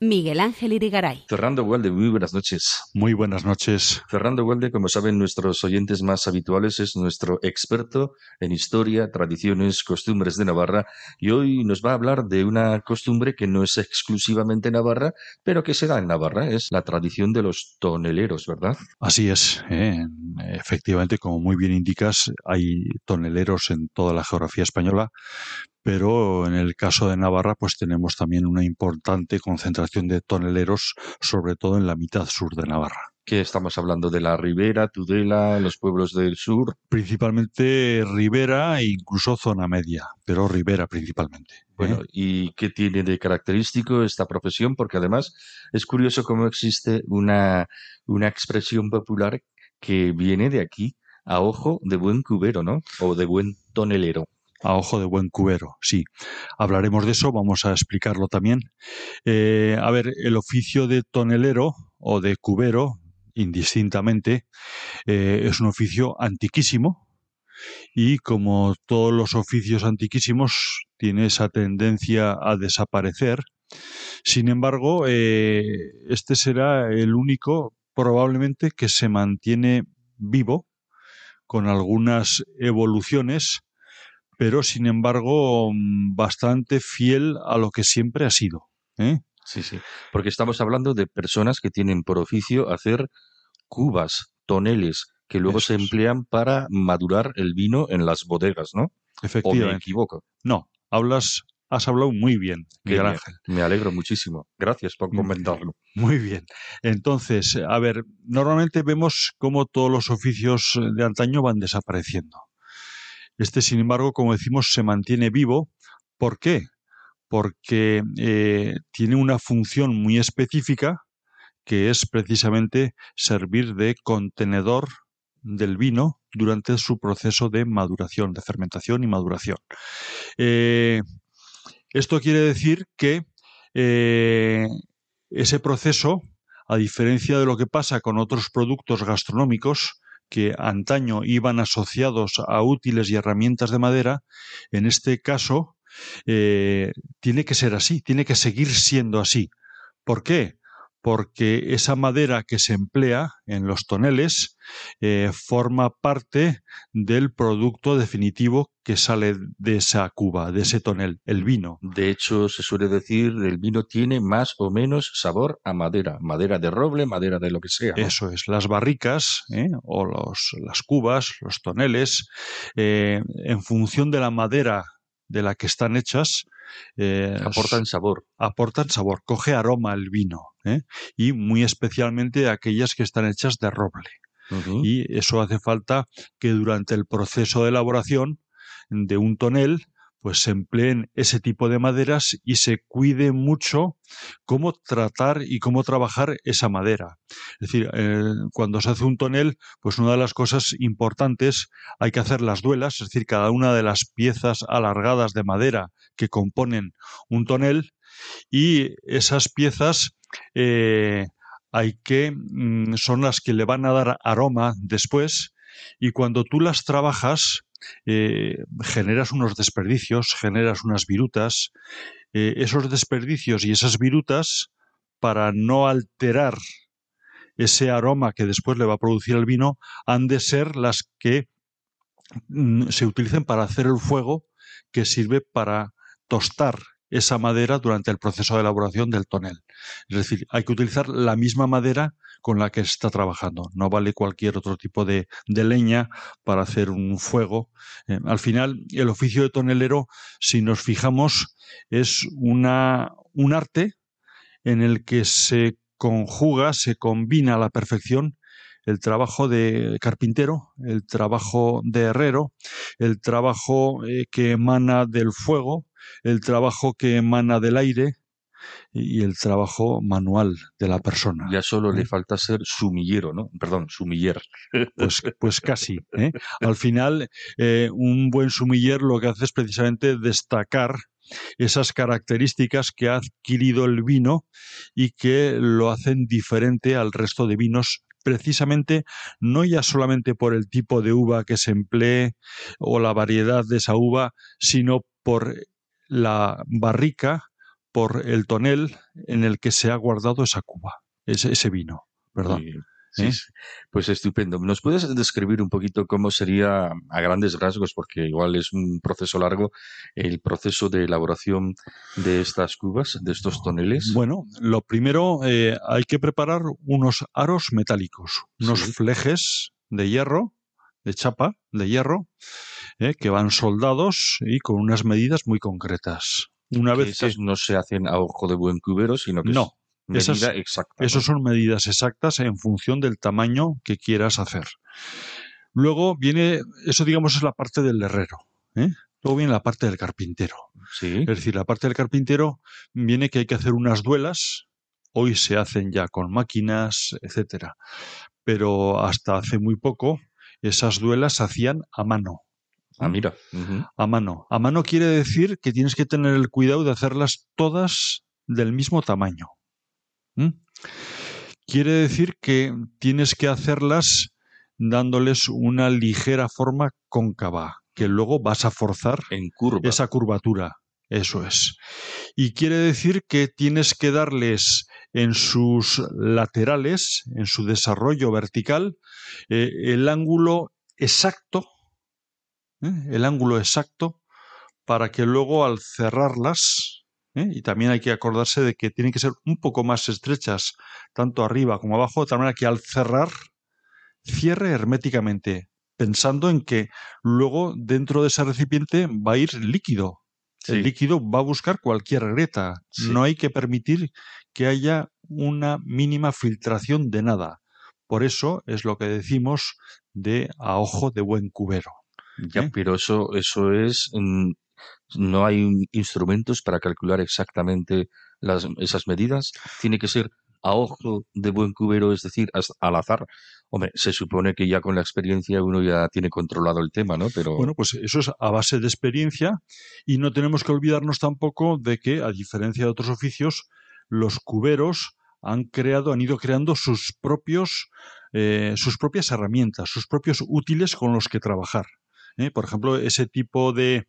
Miguel Ángel Irigaray. Fernando Walde, muy buenas noches. Muy buenas noches. Fernando Walde, como saben nuestros oyentes más habituales, es nuestro experto en historia, tradiciones, costumbres de Navarra y hoy nos va a hablar de una costumbre que no es exclusivamente navarra, pero que se da en Navarra, es la tradición de los toneleros, ¿verdad? Así es. ¿eh? Efectivamente, como muy bien indicas, hay toneleros en toda la geografía española, pero en el caso de Navarra pues tenemos también una importante concentración de toneleros, sobre todo en la mitad sur de Navarra. ¿Qué estamos hablando? ¿De la Ribera, Tudela, los pueblos del sur? Principalmente Ribera e incluso zona media, pero Ribera principalmente. ¿eh? Bueno, ¿y qué tiene de característico esta profesión? Porque además es curioso cómo existe una, una expresión popular que viene de aquí, a ojo de buen cubero, ¿no? O de buen tonelero a ojo de buen cubero, sí. Hablaremos de eso, vamos a explicarlo también. Eh, a ver, el oficio de tonelero o de cubero, indistintamente, eh, es un oficio antiquísimo y como todos los oficios antiquísimos, tiene esa tendencia a desaparecer. Sin embargo, eh, este será el único probablemente que se mantiene vivo con algunas evoluciones pero sin embargo mm, bastante fiel a lo que siempre ha sido. ¿eh? Sí, sí, porque estamos hablando de personas que tienen por oficio hacer cubas, toneles, que luego se emplean para madurar el vino en las bodegas, ¿no? Efectivamente. ¿O me equivoco? No, hablas, has hablado muy bien, Miguel Ángel. Me alegro muchísimo. Gracias por comentarlo. Muy bien. Entonces, a ver, normalmente vemos cómo todos los oficios de antaño van desapareciendo. Este, sin embargo, como decimos, se mantiene vivo. ¿Por qué? Porque eh, tiene una función muy específica que es precisamente servir de contenedor del vino durante su proceso de maduración, de fermentación y maduración. Eh, esto quiere decir que eh, ese proceso, a diferencia de lo que pasa con otros productos gastronómicos, que antaño iban asociados a útiles y herramientas de madera, en este caso eh, tiene que ser así, tiene que seguir siendo así. ¿Por qué? Porque esa madera que se emplea en los toneles eh, forma parte del producto definitivo que sale de esa cuba, de ese tonel, el vino. De hecho, se suele decir el vino tiene más o menos sabor a madera, madera de roble, madera de lo que sea. Eso es, las barricas ¿eh? o los, las cubas, los toneles, eh, en función de la madera de la que están hechas, eh, aportan sabor. Aportan sabor, coge aroma el vino. ¿eh? Y muy especialmente aquellas que están hechas de roble. Y eso hace falta que durante el proceso de elaboración de un tonel pues se empleen ese tipo de maderas y se cuide mucho cómo tratar y cómo trabajar esa madera. Es decir, eh, cuando se hace un tonel, pues una de las cosas importantes hay que hacer las duelas, es decir, cada una de las piezas alargadas de madera que componen un tonel y esas piezas eh, hay que mm, son las que le van a dar aroma después y cuando tú las trabajas eh, generas unos desperdicios, generas unas virutas. Eh, esos desperdicios y esas virutas, para no alterar ese aroma que después le va a producir el vino, han de ser las que mm, se utilicen para hacer el fuego que sirve para tostar esa madera durante el proceso de elaboración del tonel. Es decir, hay que utilizar la misma madera con la que está trabajando. No vale cualquier otro tipo de, leña para hacer un fuego. Eh, al final, el oficio de tonelero, si nos fijamos, es una, un arte en el que se conjuga, se combina a la perfección el trabajo de carpintero, el trabajo de herrero, el trabajo eh, que emana del fuego, el trabajo que emana del aire, y el trabajo manual de la persona. Ya solo le ¿eh? falta ser sumillero, ¿no? Perdón, sumiller. Pues, pues casi. ¿eh? Al final, eh, un buen sumiller lo que hace es precisamente destacar esas características que ha adquirido el vino y que lo hacen diferente al resto de vinos precisamente no ya solamente por el tipo de uva que se emplee o la variedad de esa uva, sino por la barrica, por el tonel en el que se ha guardado esa cuba, ese, ese vino, ¿verdad? ¿Eh? Sí, Pues estupendo. ¿Nos puedes describir un poquito cómo sería, a grandes rasgos, porque igual es un proceso largo, el proceso de elaboración de estas cubas, de estos toneles? Bueno, lo primero eh, hay que preparar unos aros metálicos, unos flejes de hierro, de chapa, de hierro, eh, que van soldados y con unas medidas muy concretas. Una vez que no se hacen a ojo de buen cubero, sino que no, Medida exacta. Esas son medidas exactas en función del tamaño que quieras hacer. Luego viene, eso digamos es la parte del herrero. ¿eh? Luego viene la parte del carpintero. Sí. Es decir, la parte del carpintero viene que hay que hacer unas duelas. Hoy se hacen ya con máquinas, etcétera. Pero hasta hace muy poco esas duelas se hacían a mano. Ah, mira. A mano. A mano quiere decir que tienes que tener el cuidado de hacerlas todas del mismo tamaño. ¿Mm? Quiere decir que tienes que hacerlas dándoles una ligera forma cóncava, que luego vas a forzar en curva. esa curvatura. Eso es. Y quiere decir que tienes que darles en sus laterales, en su desarrollo vertical, eh, el ángulo exacto, ¿eh? el ángulo exacto, para que luego al cerrarlas, ¿eh? Y también hay que acordarse de que tienen que ser un poco más estrechas, tanto arriba como abajo, de tal manera que al cerrar, cierre herméticamente, pensando en que luego dentro de ese recipiente va a ir líquido. El líquido va a buscar cualquier grieta. No hay que permitir que haya una mínima filtración de nada. Por eso es lo que decimos de a ojo de buen cubero. Ya, ¿eh? pero eso, eso es mm, no hay instrumentos para calcular exactamente las, esas medidas. Tiene que ser a ojo de buen cubero, es decir, al azar. Hombre, se supone que ya con la experiencia uno ya tiene controlado el tema, ¿no? Pero bueno, pues eso es a base de experiencia y no tenemos que olvidarnos tampoco de que, a diferencia de otros oficios, los cuberos han creado, han ido creando sus propios, eh, sus propias herramientas, sus propios útiles con los que trabajar. ¿Eh? Por ejemplo, ese tipo de,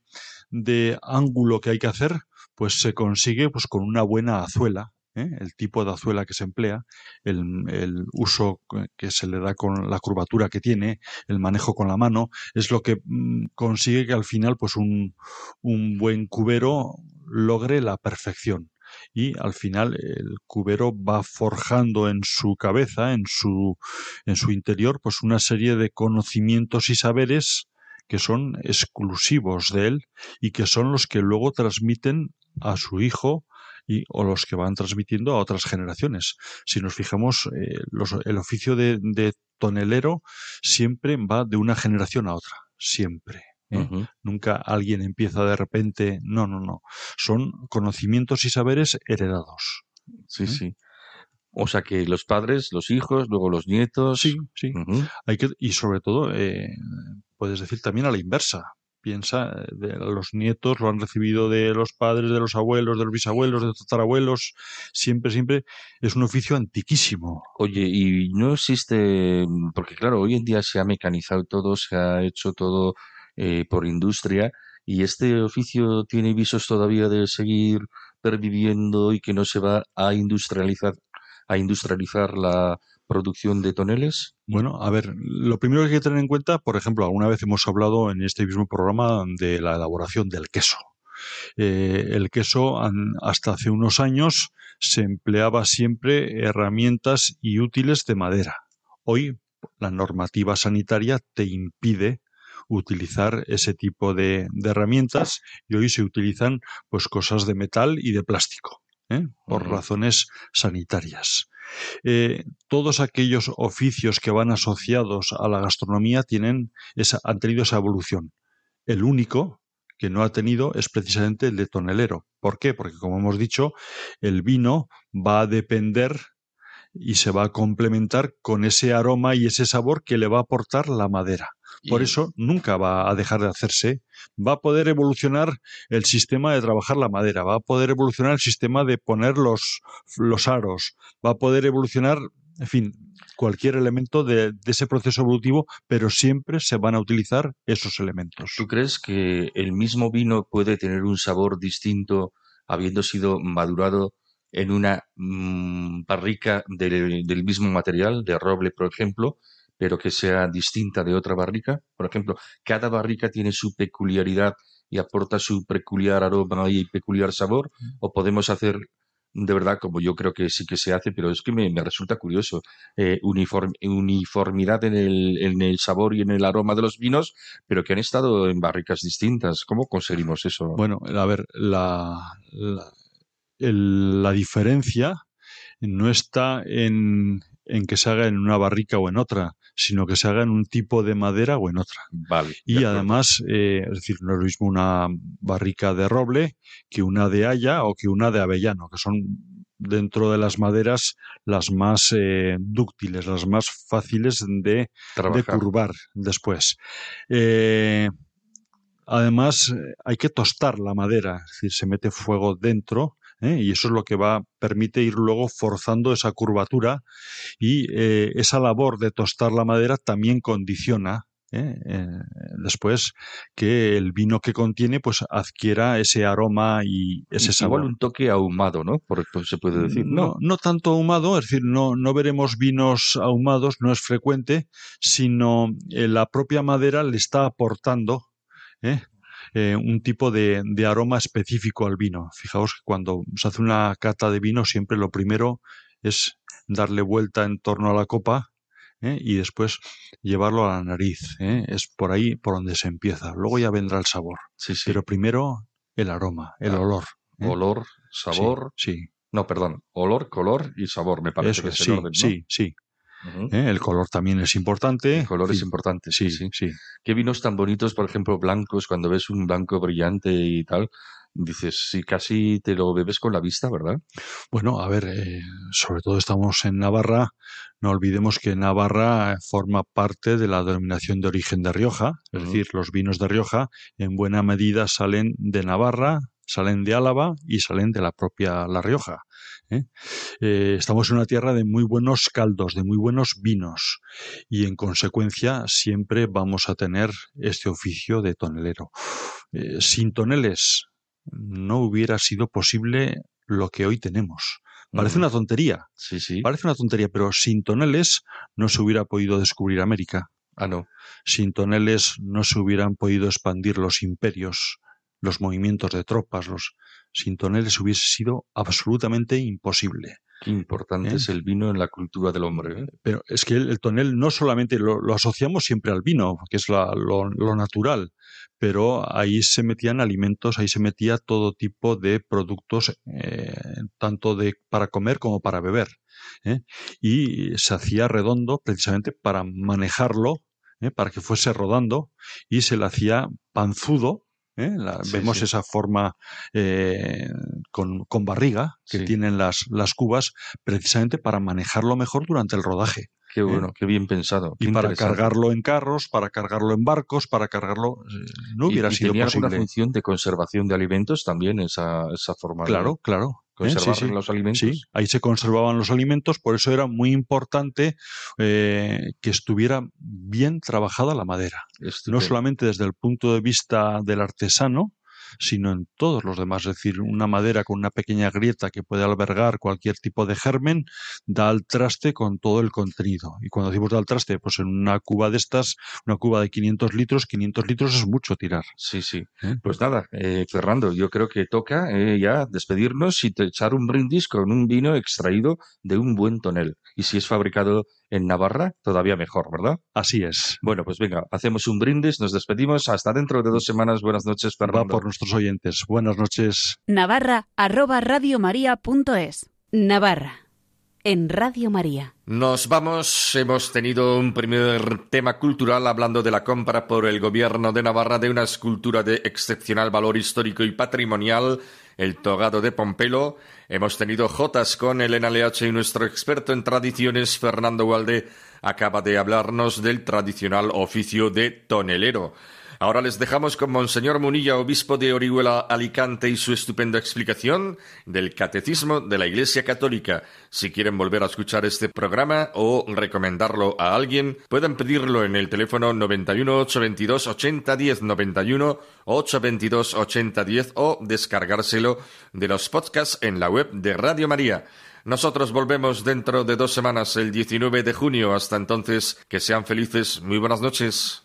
de ángulo que hay que hacer, pues se consigue pues con una buena azuela, ¿eh? el tipo de azuela que se emplea, el, el, uso que se le da con la curvatura que tiene, el manejo con la mano, es lo que mm, consigue que al final pues un, un buen cubero logre la perfección y al final el cubero va forjando en su cabeza, en su, en su interior, pues una serie de conocimientos y saberes que son exclusivos de él y que son los que luego transmiten a su hijo y, o los que van transmitiendo a otras generaciones. Si nos fijamos, eh, el oficio de, tonelero siempre va de una generación a otra, siempre. ¿eh? Nunca alguien empieza de repente, no, no, no. Son conocimientos y saberes heredados. Sí, ¿eh? sí. O sea que los padres, los hijos, luego los nietos. Sí, sí. Hay que, y sobre todo, puedes decir también a la inversa. Piensa, de, los nietos lo han recibido de los padres, de los abuelos, de los bisabuelos, de los tatarabuelos. Siempre, siempre es un oficio antiquísimo. Oye, y no existe, porque claro, hoy en día se ha mecanizado todo, se ha hecho todo eh, por industria. ¿Y este oficio tiene visos todavía de seguir perviviendo y que no se va a industrializar, a industrializar la, producción de toneles? Bueno, a ver, lo primero que hay que tener en cuenta, por ejemplo, alguna vez hemos hablado en este mismo programa de la elaboración del queso. Eh, el queso hasta hace unos años se empleaba siempre herramientas y útiles de madera. Hoy la normativa sanitaria te impide utilizar ese tipo de, herramientas y hoy se utilizan pues cosas de metal y de plástico ¿eh? por razones sanitarias. Eh, todos aquellos oficios que van asociados a la gastronomía tienen esa, han tenido esa evolución. El único que no ha tenido es precisamente el de tonelero. ¿Por qué? Porque, como hemos dicho, el vino va a depender y se va a complementar con ese aroma y ese sabor que le va a aportar la madera. Por eso nunca va a dejar de hacerse. Va a poder evolucionar el sistema de trabajar la madera, va a poder evolucionar el sistema de poner los, los aros, va a poder evolucionar en fin, cualquier elemento de, ese proceso evolutivo, pero siempre se van a utilizar esos elementos. ¿Tú crees que el mismo vino puede tener un sabor distinto habiendo sido madurado en una mm, barrica del mismo material, de roble, por ejemplo, pero que sea distinta de otra barrica? Por ejemplo, cada barrica tiene su peculiaridad y aporta su peculiar aroma y peculiar sabor, o podemos hacer de verdad, como yo creo que sí que se hace, pero es que me, resulta curioso, eh, uniformidad en el, en el sabor y en el aroma de los vinos, pero que han estado en barricas distintas. ¿Cómo conseguimos eso? Bueno, a ver, la, la, la diferencia no está en, en que se haga en una barrica o en otra, sino que se haga en un tipo de madera o en otra. Vale. Y además, eh, es decir, no es lo mismo una barrica de roble que una de haya o que una de avellano, que son dentro de las maderas las más eh, dúctiles, las más fáciles de, de curvar después. Eh, además, hay que tostar la madera, es decir, se mete fuego dentro ¿eh? y eso es lo que va permite ir luego forzando esa curvatura y eh, esa labor de tostar la madera también condiciona ¿eh? después que el vino que contiene pues adquiera ese aroma y ese sabor. Igual un toque ahumado, ¿no? Por, se puede decir. No, no tanto ahumado, es decir, no, no veremos vinos ahumados, no es frecuente, sino la propia madera le está aportando ¿eh? Eh, un tipo de, aroma específico al vino. Fijaos que cuando se hace una cata de vino siempre lo primero es darle vuelta en torno a la copa ¿eh? y después llevarlo a la nariz. ¿eh? Es por ahí por donde se empieza. Luego ya vendrá el sabor. Sí, sí. Pero primero el aroma, el olor. Olor, sabor. Sí, No, perdón. Olor, color y sabor, me parece que es sí, Sí, sí. ¿Eh? El color también es importante. El color es importante, sí, sí, sí. Qué vinos tan bonitos, por ejemplo, blancos, cuando ves un blanco brillante y tal, dices, sí, casi te lo bebes con la vista, ¿verdad? Bueno, a ver, eh, sobre todo estamos en Navarra, no olvidemos que Navarra forma parte de la denominación de origen de Rioja, es decir, los vinos de Rioja en buena medida salen de Navarra, salen de Álava y salen de la propia La Rioja. ¿Eh? Eh, estamos en una tierra de muy buenos caldos, de muy buenos vinos y en consecuencia siempre vamos a tener este oficio de tonelero. Eh, sin toneles no hubiera sido posible lo que hoy tenemos. Parece una tontería. Sí, sí. Parece una tontería, pero sin toneles no se hubiera podido descubrir América. Ah, no. Sin toneles no se hubieran podido expandir los imperios, los movimientos de tropas, los, sin toneles hubiese sido absolutamente imposible. Qué importante ¿Eh? es el vino en la cultura del hombre. ¿eh? Pero es que el, tonel no solamente lo, asociamos siempre al vino, que es lo, natural, pero ahí se metían alimentos, ahí se metía todo tipo de productos, eh, tanto de para comer como para beber. Y se hacía redondo precisamente para manejarlo, para que fuese rodando, y se le hacía panzudo ¿eh? vemos esa forma eh, con, barriga que tienen las, las cubas precisamente para manejarlo mejor durante el rodaje. Qué ¿eh? bueno, qué bien pensado. y para cargarlo en carros, para cargarlo en barcos, para cargarlo. no hubiera sido tenía posible. una función de conservación de alimentos también esa, esa forma. Claro, claro. Conservar los alimentos. Sí, ahí se conservaban los alimentos, por eso era muy importante que estuviera bien trabajada la madera. No solamente desde el punto de vista del artesano, sino en todos los demás. Es decir, una madera con una pequeña grieta que puede albergar cualquier tipo de germen da al traste con todo el contenido. Y cuando decimos da al traste, pues en una cuba de estas, una cuba de 500 litros, 500 litros es mucho tirar. Sí, sí. ¿Eh? Pues nada, eh, Fernando, yo creo que toca eh, ya despedirnos y echar un brindis con un vino extraído de un buen tonel. Y si es fabricado en Navarra, todavía mejor, ¿verdad? Así es. Bueno, pues venga, hacemos un brindis, nos despedimos. Hasta dentro de dos semanas. Buenas noches, Fernando. Va por nuestros oyentes. Buenas noches. Navarra, arroba radiomaria.es. Navarra, en Radio María. Nos vamos. Hemos tenido un primer tema cultural hablando de la compra por el gobierno de Navarra de una escultura de excepcional valor histórico y patrimonial el togado de Pompelo. Hemos tenido Jotas con Elena Leache y nuestro experto en tradiciones, Fernando Walde, acaba de hablarnos del tradicional oficio de tonelero. Ahora les dejamos con Monseñor Munilla, obispo de Orihuela Alicante, y su estupenda explicación del Catecismo de la Iglesia Católica. Si quieren volver a escuchar este programa o recomendarlo a alguien, pueden pedirlo en el teléfono 91 822 8010 91 822 8010 o descargárselo de los podcasts en la web de Radio María. Nosotros volvemos dentro de dos semanas, el 19 de junio. Hasta entonces, que sean felices. Muy buenas noches.